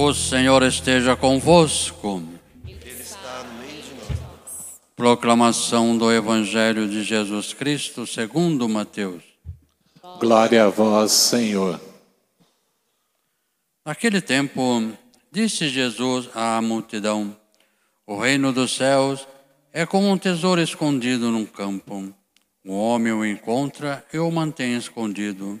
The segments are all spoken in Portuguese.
O Senhor esteja convosco. Ele está no meio de nós. Proclamação do Evangelho de Jesus Cristo segundo Mateus. Glória a vós, Senhor. Naquele tempo, disse Jesus à multidão: O reino dos céus é como um tesouro escondido num campo. O homem o encontra e o mantém escondido.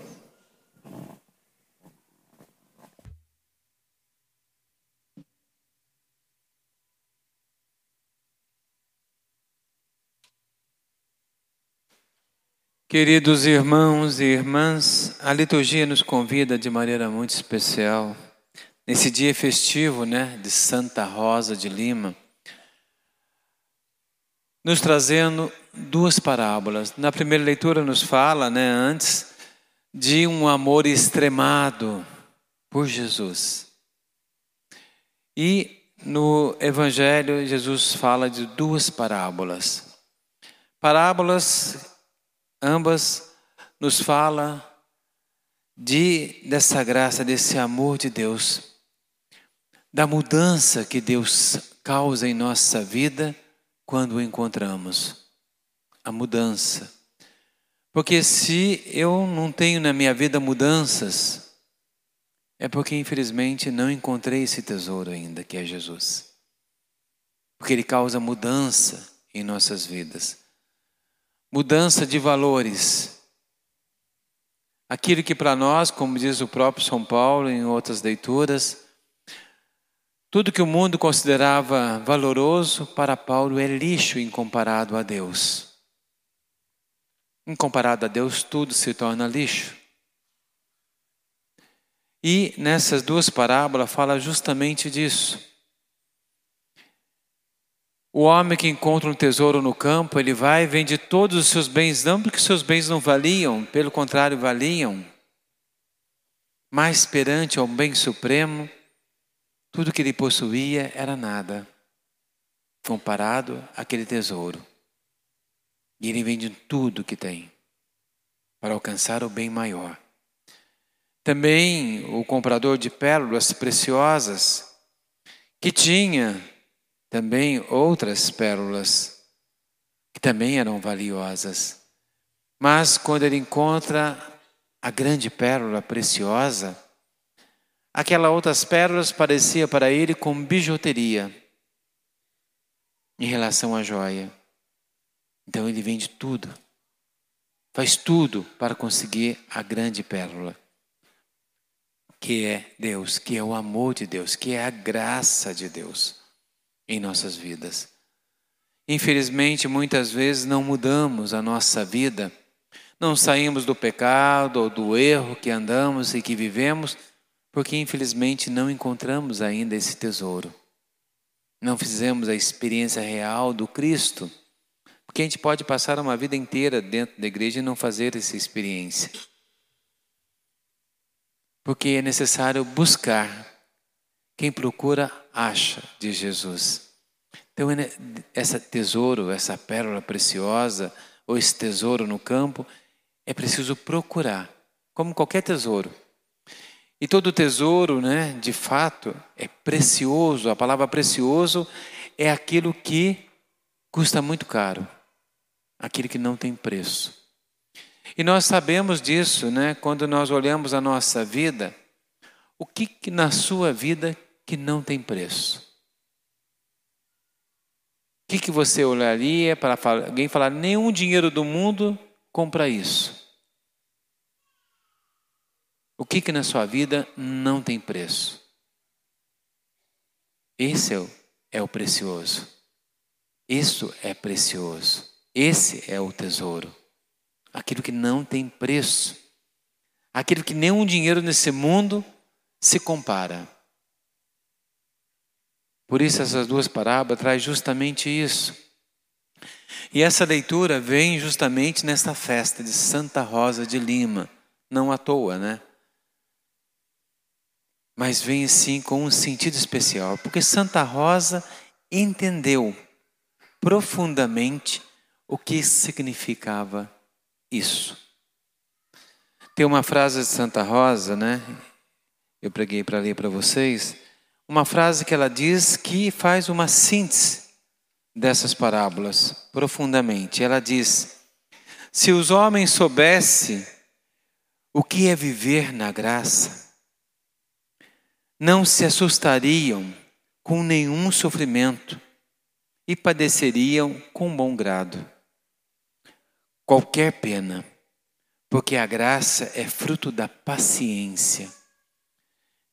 Queridos irmãos e irmãs, a liturgia nos convida de maneira muito especial, nesse dia festivo, né, de Santa Rosa de Lima, nos trazendo duas parábolas. Na primeira leitura nos fala, né, antes, de um amor extremado por Jesus. E no Evangelho, Jesus fala de duas parábolas. Parábolas ambas nos fala de dessa graça, desse amor de Deus, da mudança que Deus causa em nossa vida quando o encontramos. A mudança. Porque se eu não tenho na minha vida mudanças, é porque infelizmente não encontrei esse tesouro ainda, que é Jesus. Porque ele causa mudança em nossas vidas mudança de valores. Aquilo que para nós, como diz o próprio São Paulo em outras leituras, tudo que o mundo considerava valoroso, para Paulo é lixo em comparado a Deus. Em comparado a Deus, tudo se torna lixo. E nessas duas parábolas fala justamente disso. O homem que encontra um tesouro no campo, ele vai e vende todos os seus bens, não porque seus bens não valiam, pelo contrário, valiam. Mas perante ao bem supremo, tudo que ele possuía era nada, comparado àquele tesouro. E ele vende tudo que tem para alcançar o bem maior. Também o comprador de pérolas preciosas, que tinha também outras pérolas que também eram valiosas. Mas quando ele encontra a grande pérola preciosa, aquelas outras pérolas parecia para ele como bijuteria em relação à joia. Então ele vende tudo, faz tudo para conseguir a grande pérola, que é Deus, que é o amor de Deus, que é a graça de Deus em nossas vidas. Infelizmente, muitas vezes não mudamos a nossa vida, não saímos do pecado ou do erro que andamos e que vivemos, porque infelizmente não encontramos ainda esse tesouro. Não fizemos a experiência real do Cristo. Porque a gente pode passar uma vida inteira dentro da igreja e não fazer essa experiência. Porque é necessário buscar quem procura, acha, de Jesus. Então, esse tesouro, essa pérola preciosa, ou esse tesouro no campo, é preciso procurar, como qualquer tesouro. E todo tesouro, né, de fato, é precioso. A palavra precioso é aquilo que custa muito caro, aquilo que não tem preço. E nós sabemos disso, né, quando nós olhamos a nossa vida, o que, que na sua vida que não tem preço. O que, que você olharia para alguém falar: nenhum dinheiro do mundo compra isso? O que, que na sua vida não tem preço? Esse é o, é o precioso. Isso é precioso. Esse é o tesouro. Aquilo que não tem preço. Aquilo que nenhum dinheiro nesse mundo se compara. Por isso essas duas parábolas traz justamente isso. E essa leitura vem justamente nesta festa de Santa Rosa de Lima, não à toa, né? Mas vem sim com um sentido especial, porque Santa Rosa entendeu profundamente o que significava isso. Tem uma frase de Santa Rosa, né? Eu preguei para ler para vocês. Uma frase que ela diz que faz uma síntese dessas parábolas profundamente. Ela diz: Se os homens soubessem o que é viver na graça, não se assustariam com nenhum sofrimento e padeceriam com bom grado qualquer pena, porque a graça é fruto da paciência.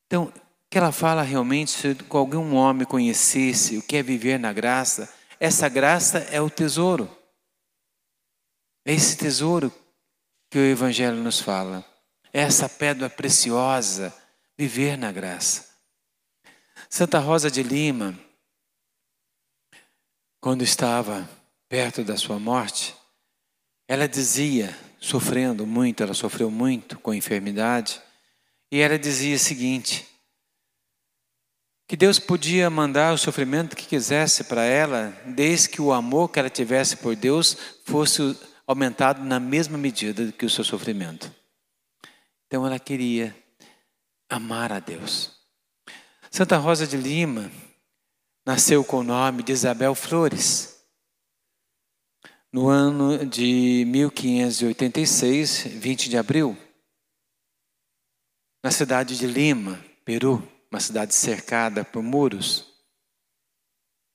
Então, que ela fala realmente, se algum homem conhecesse o que é viver na graça, essa graça é o tesouro. É esse tesouro que o Evangelho nos fala. É essa pedra preciosa, viver na graça. Santa Rosa de Lima, quando estava perto da sua morte, ela dizia, sofrendo muito, ela sofreu muito com a enfermidade, e ela dizia o seguinte: que Deus podia mandar o sofrimento que quisesse para ela, desde que o amor que ela tivesse por Deus fosse aumentado na mesma medida que o seu sofrimento. Então ela queria amar a Deus. Santa Rosa de Lima nasceu com o nome de Isabel Flores. No ano de 1586, 20 de abril, na cidade de Lima, Peru, uma cidade cercada por muros,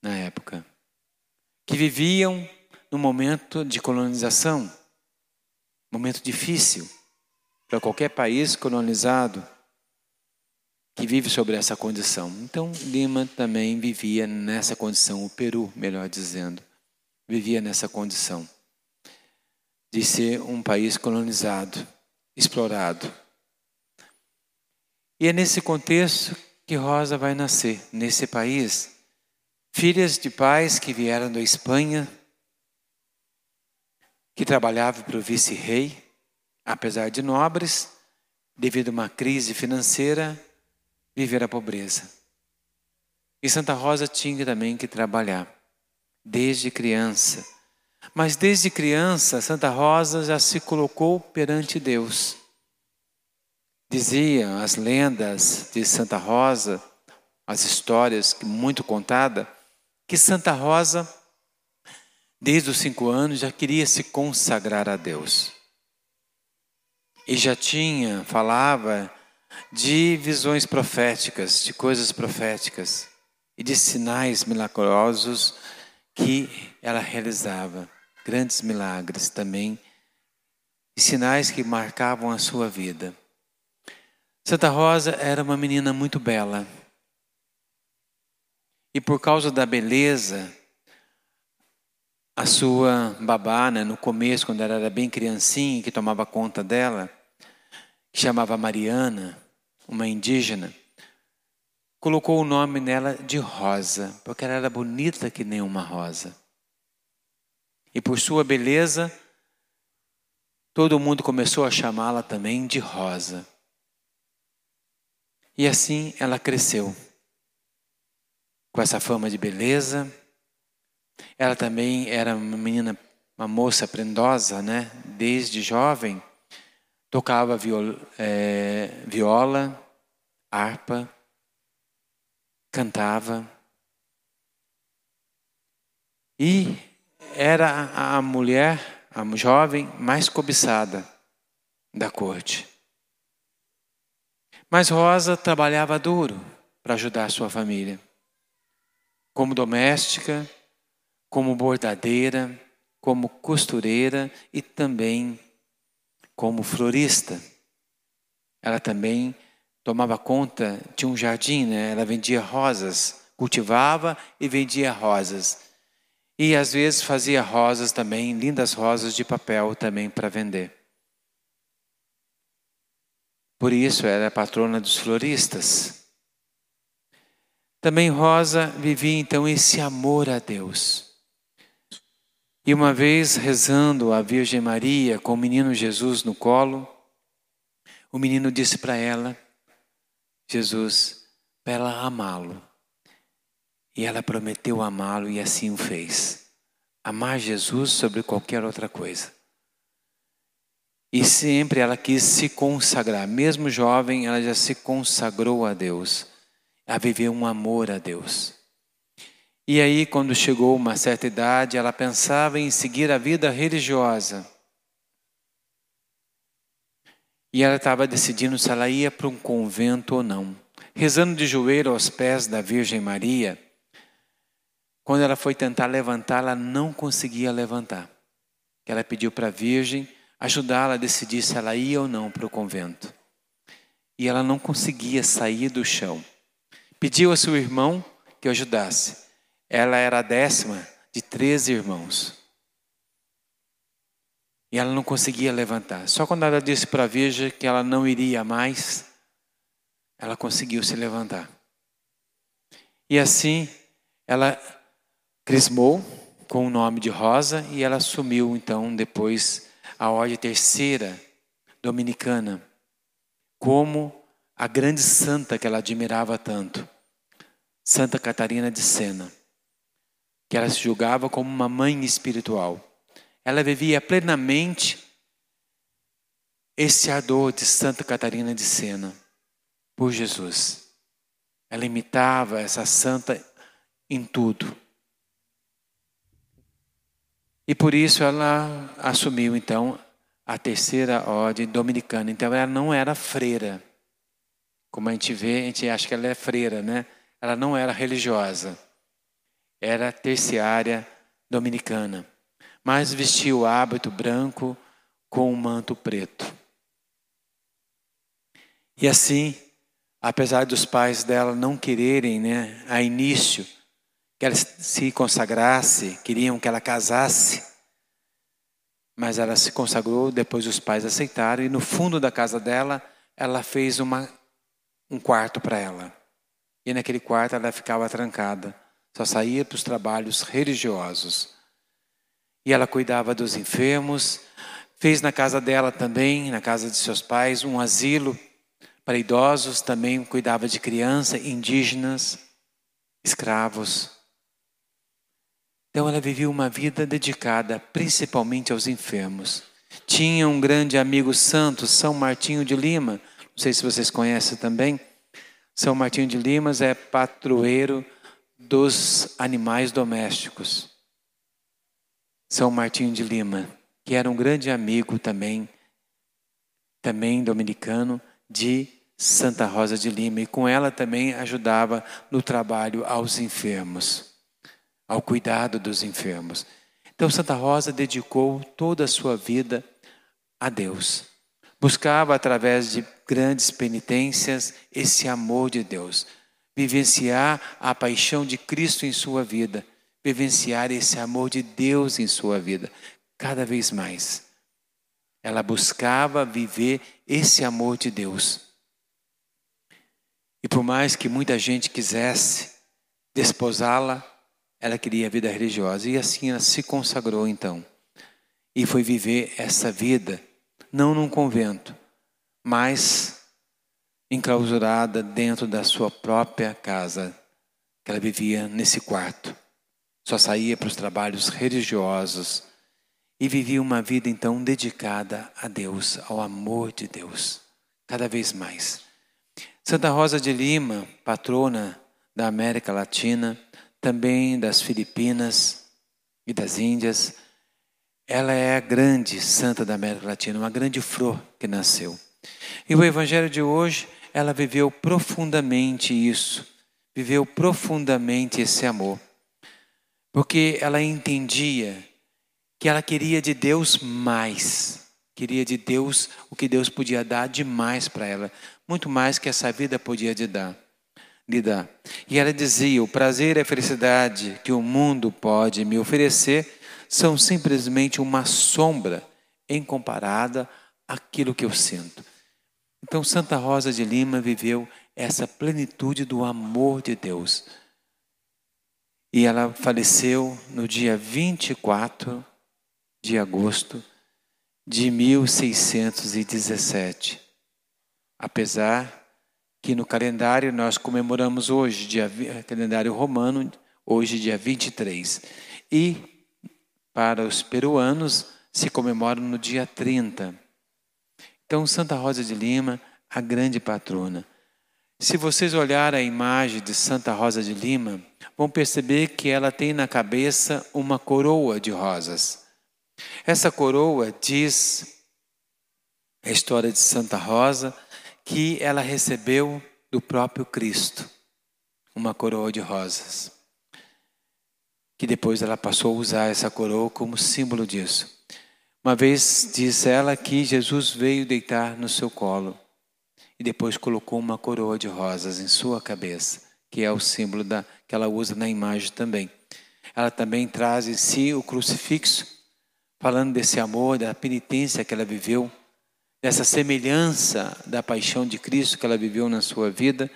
na época, que viviam num momento de colonização, momento difícil para qualquer país colonizado que vive sobre essa condição. Então, Lima também vivia nessa condição, o Peru, melhor dizendo, vivia nessa condição de ser um país colonizado, explorado. E é nesse contexto que Rosa vai nascer, nesse país. Filhas de pais que vieram da Espanha, que trabalhavam para o vice-rei, apesar de nobres, devido a uma crise financeira, viver a pobreza. E Santa Rosa tinha também que trabalhar, desde criança. Mas desde criança, Santa Rosa já se colocou perante Deus. Diziam as lendas de Santa Rosa, as histórias muito contadas, que Santa Rosa, desde os cinco anos, já queria se consagrar a Deus. E já tinha, falava de visões proféticas, de coisas proféticas e de sinais milagrosos que ela realizava. Grandes milagres também, e sinais que marcavam a sua vida. Santa Rosa era uma menina muito bela. E por causa da beleza, a sua babá, né, no começo, quando ela era bem criancinha, que tomava conta dela, que chamava Mariana, uma indígena, colocou o nome nela de Rosa, porque ela era bonita que nem uma rosa. E por sua beleza, todo mundo começou a chamá-la também de Rosa. E assim ela cresceu. Com essa fama de beleza. Ela também era uma menina, uma moça prendosa, né? Desde jovem. Tocava viola, é, viola harpa, cantava. E era a mulher, a jovem mais cobiçada da corte. Mas Rosa trabalhava duro para ajudar sua família. Como doméstica, como bordadeira, como costureira e também como florista. Ela também tomava conta, tinha um jardim, né? ela vendia rosas, cultivava e vendia rosas. E às vezes fazia rosas também, lindas rosas de papel também para vender. Por isso era a patrona dos floristas. Também Rosa vivia então esse amor a Deus. E uma vez rezando a Virgem Maria com o menino Jesus no colo, o menino disse para ela, Jesus, para ela amá-lo. E ela prometeu amá-lo e assim o fez. Amar Jesus sobre qualquer outra coisa. E sempre ela quis se consagrar, mesmo jovem, ela já se consagrou a Deus, a viver um amor a Deus. E aí, quando chegou uma certa idade, ela pensava em seguir a vida religiosa. E ela estava decidindo se ela ia para um convento ou não. Rezando de joelho aos pés da Virgem Maria, quando ela foi tentar levantar, ela não conseguia levantar. Ela pediu para a Virgem ajudá-la a decidir se ela ia ou não para o convento. E ela não conseguia sair do chão. Pediu a seu irmão que o ajudasse. Ela era a décima de treze irmãos. E ela não conseguia levantar. Só quando ela disse para a Virgem que ela não iria mais, ela conseguiu se levantar. E assim, ela crismou com o nome de Rosa e ela assumiu então depois a ordem terceira dominicana como a grande santa que ela admirava tanto, Santa Catarina de Sena que ela se julgava como uma mãe espiritual. Ela vivia plenamente esse ardor de Santa Catarina de Sena por Jesus. Ela imitava essa santa em tudo. E por isso ela assumiu então a terceira ordem dominicana. Então ela não era freira. Como a gente vê, a gente acha que ela é freira, né? Ela não era religiosa era terciária dominicana, mas vestia o hábito branco com um manto preto. E assim, apesar dos pais dela não quererem, né, a início, que ela se consagrasse, queriam que ela casasse, mas ela se consagrou, depois os pais aceitaram, e no fundo da casa dela, ela fez uma, um quarto para ela. E naquele quarto ela ficava trancada só saía para os trabalhos religiosos. E ela cuidava dos enfermos, fez na casa dela também, na casa de seus pais, um asilo para idosos, também cuidava de crianças, indígenas, escravos. Então ela vivia uma vida dedicada principalmente aos enfermos. Tinha um grande amigo santo, São Martinho de Lima, não sei se vocês conhecem também. São Martinho de Limas é patroeiro dos animais domésticos. São Martinho de Lima, que era um grande amigo também, também dominicano, de Santa Rosa de Lima, e com ela também ajudava no trabalho aos enfermos, ao cuidado dos enfermos. Então, Santa Rosa dedicou toda a sua vida a Deus. Buscava, através de grandes penitências, esse amor de Deus vivenciar a paixão de Cristo em sua vida, vivenciar esse amor de Deus em sua vida, cada vez mais. Ela buscava viver esse amor de Deus. E por mais que muita gente quisesse desposá-la, ela queria a vida religiosa. E assim ela se consagrou então. E foi viver essa vida, não num convento, mas enclausurada dentro da sua própria casa, que ela vivia nesse quarto. Só saía para os trabalhos religiosos e vivia uma vida então dedicada a Deus, ao amor de Deus, cada vez mais. Santa Rosa de Lima, patrona da América Latina, também das Filipinas e das Índias, ela é a grande santa da América Latina, uma grande flor que nasceu. E o evangelho de hoje ela viveu profundamente isso, viveu profundamente esse amor, porque ela entendia que ela queria de Deus mais, queria de Deus o que Deus podia dar demais para ela, muito mais que essa vida podia lhe dar. Lhe dar. E ela dizia: o prazer e a felicidade que o mundo pode me oferecer são simplesmente uma sombra em comparada àquilo que eu sinto. Então, Santa Rosa de Lima viveu essa plenitude do amor de Deus. E ela faleceu no dia 24 de agosto de 1617. Apesar que no calendário nós comemoramos hoje, dia, calendário romano, hoje dia 23. E para os peruanos se comemora no dia 30. Então, Santa Rosa de Lima, a grande patrona. Se vocês olharem a imagem de Santa Rosa de Lima, vão perceber que ela tem na cabeça uma coroa de rosas. Essa coroa diz a história de Santa Rosa que ela recebeu do próprio Cristo uma coroa de rosas. Que depois ela passou a usar essa coroa como símbolo disso. Uma vez disse ela que Jesus veio deitar no seu colo e depois colocou uma coroa de rosas em sua cabeça, que é o símbolo da, que ela usa na imagem também. Ela também traz em si o crucifixo, falando desse amor, da penitência que ela viveu, dessa semelhança da paixão de Cristo que ela viveu na sua vida,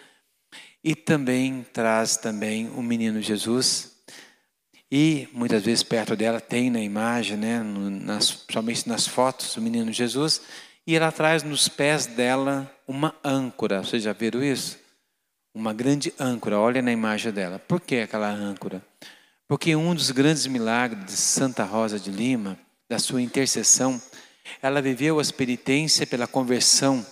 e também traz também o menino Jesus. E muitas vezes perto dela tem na imagem, né, nas, principalmente nas fotos, o menino Jesus, e ela traz nos pés dela uma âncora. Vocês já viram isso? Uma grande âncora. Olha na imagem dela. Por que aquela âncora? Porque um dos grandes milagres de Santa Rosa de Lima, da sua intercessão, ela viveu as penitências pela conversão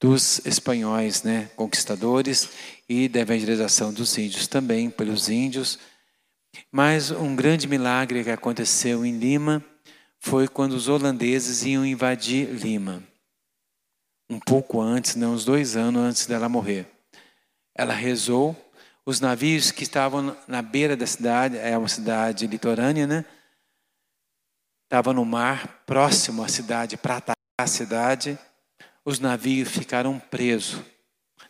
dos espanhóis, né, conquistadores, e da evangelização dos índios também, pelos índios. Mas um grande milagre que aconteceu em Lima foi quando os holandeses iam invadir Lima. Um pouco antes, né, uns dois anos antes dela morrer. Ela rezou. Os navios que estavam na beira da cidade, é uma cidade litorânea, né? Estava no mar, próximo à cidade, para atacar a cidade. Os navios ficaram presos.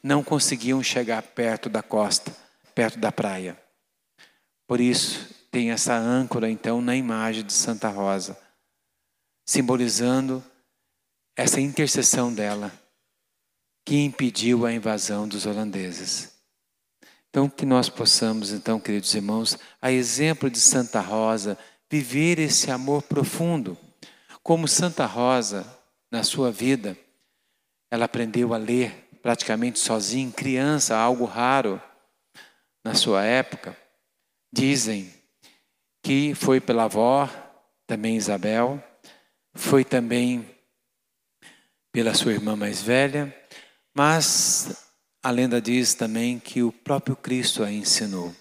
Não conseguiam chegar perto da costa, perto da praia. Por isso, tem essa âncora, então, na imagem de Santa Rosa simbolizando essa intercessão dela que impediu a invasão dos holandeses. Então, que nós possamos, então, queridos irmãos, a exemplo de Santa Rosa, viver esse amor profundo. Como Santa Rosa, na sua vida, ela aprendeu a ler praticamente sozinha, criança, algo raro na sua época. Dizem que foi pela avó, também Isabel, foi também pela sua irmã mais velha, mas a lenda diz também que o próprio Cristo a ensinou.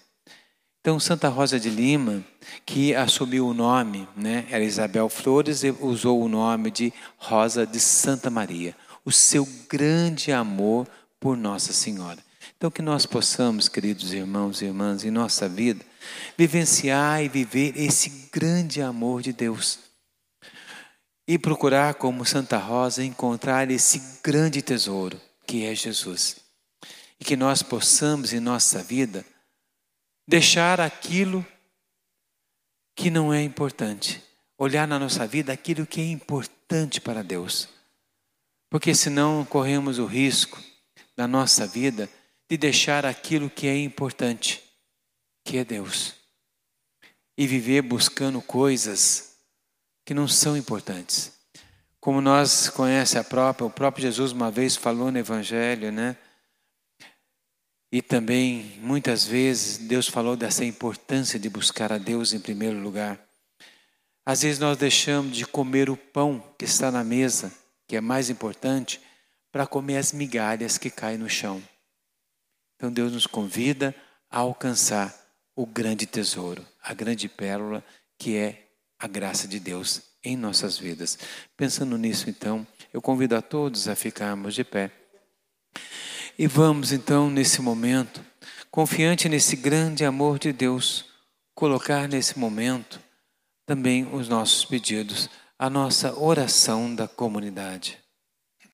Então, Santa Rosa de Lima, que assumiu o nome, né, era Isabel Flores, e usou o nome de Rosa de Santa Maria, o seu grande amor por Nossa Senhora. Então, que nós possamos, queridos irmãos e irmãs, em nossa vida, vivenciar e viver esse grande amor de Deus e procurar, como Santa Rosa, encontrar esse grande tesouro que é Jesus. E que nós possamos em nossa vida deixar aquilo que não é importante, olhar na nossa vida aquilo que é importante para Deus. Porque senão corremos o risco na nossa vida de deixar aquilo que é importante, que é Deus, e viver buscando coisas que não são importantes. Como nós conhece a própria, o próprio Jesus uma vez falou no Evangelho, né? E também, muitas vezes, Deus falou dessa importância de buscar a Deus em primeiro lugar. Às vezes nós deixamos de comer o pão que está na mesa, que é mais importante, para comer as migalhas que caem no chão. Então Deus nos convida a alcançar o grande tesouro, a grande pérola que é a graça de Deus em nossas vidas. Pensando nisso, então, eu convido a todos a ficarmos de pé. E vamos, então, nesse momento, confiante nesse grande amor de Deus, colocar nesse momento também os nossos pedidos, a nossa oração da comunidade.